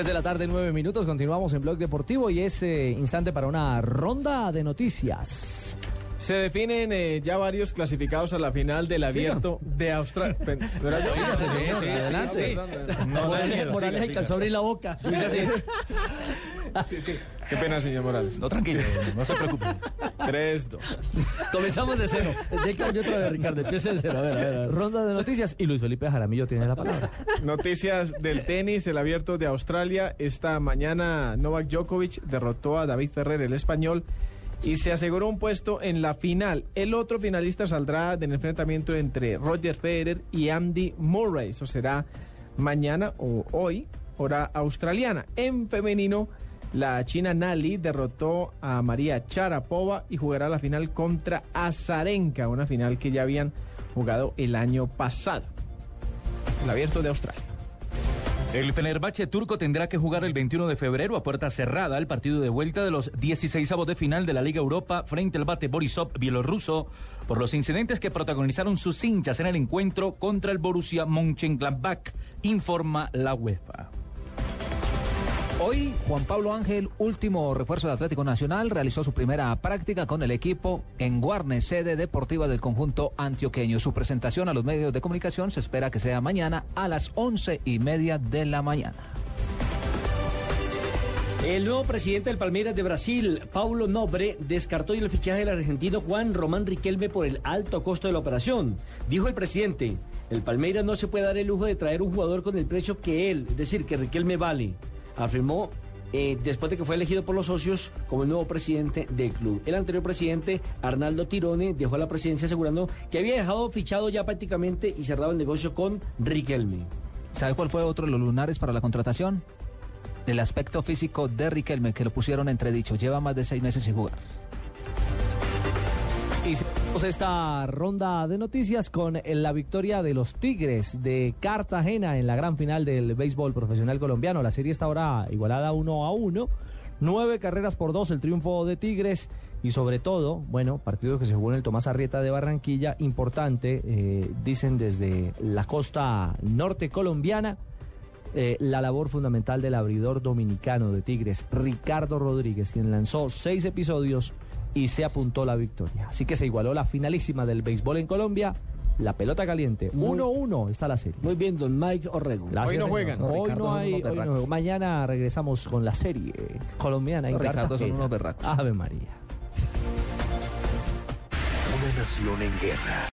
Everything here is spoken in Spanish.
Tres de la tarde, nueve minutos. Continuamos en Blog Deportivo y es eh, instante para una ronda de noticias. Se definen eh, ya varios clasificados a la final del abierto de Australia. adelante. Morales, alcanzó a abrir la boca. Qué pena, señor Morales. No, tranquilo, no se preocupe. 3, 2. Comenzamos de cero. Ya otra vez, Ricardo. Empieza de cero. A ver, a ver, a ver. Ronda de noticias y Luis Felipe Jaramillo tiene la palabra. Noticias del tenis, el abierto de Australia. Esta mañana Novak Djokovic derrotó a David Ferrer, el español, y se aseguró un puesto en la final. El otro finalista saldrá del enfrentamiento entre Roger Federer y Andy Murray. Eso será mañana o hoy, hora australiana. En femenino, la china Nali derrotó a María Charapova y jugará la final contra Azarenka, una final que ya habían jugado el año pasado. El abierto de Australia. El Fenerbahce turco tendrá que jugar el 21 de febrero a puerta cerrada el partido de vuelta de los 16 avos de final de la Liga Europa frente al bate Borisov bielorruso por los incidentes que protagonizaron sus hinchas en el encuentro contra el Borussia Mönchengladbach, informa la UEFA. Hoy, Juan Pablo Ángel, último refuerzo de Atlético Nacional, realizó su primera práctica con el equipo en Guarne, sede deportiva del conjunto antioqueño. Su presentación a los medios de comunicación se espera que sea mañana a las once y media de la mañana. El nuevo presidente del Palmeiras de Brasil, Paulo Nobre, descartó el fichaje del argentino Juan Román Riquelme por el alto costo de la operación. Dijo el presidente, el Palmeiras no se puede dar el lujo de traer un jugador con el precio que él, es decir, que Riquelme vale. Afirmó eh, después de que fue elegido por los socios como el nuevo presidente del club. El anterior presidente, Arnaldo Tirone, dejó la presidencia asegurando que había dejado fichado ya prácticamente y cerrado el negocio con Riquelme. ¿Sabe cuál fue otro de los lunares para la contratación? El aspecto físico de Riquelme, que lo pusieron entredicho. Lleva más de seis meses sin jugar. Y seguimos esta ronda de noticias con la victoria de los Tigres de Cartagena en la gran final del béisbol profesional colombiano. La serie está ahora igualada uno a uno. Nueve carreras por dos, el triunfo de Tigres. Y sobre todo, bueno, partido que se jugó en el Tomás Arrieta de Barranquilla, importante, eh, dicen desde la costa norte colombiana, eh, la labor fundamental del abridor dominicano de Tigres, Ricardo Rodríguez, quien lanzó seis episodios y se apuntó la victoria. Así que se igualó la finalísima del béisbol en Colombia. La pelota caliente, 1-1 está la serie. Muy bien, don Mike Orrego. Hoy Gracias, no señor. juegan. Hoy no hay. unos hoy no juegan. Mañana regresamos con la serie colombiana en Los Ricardo son unos berracos. Ave María. Una nación en guerra.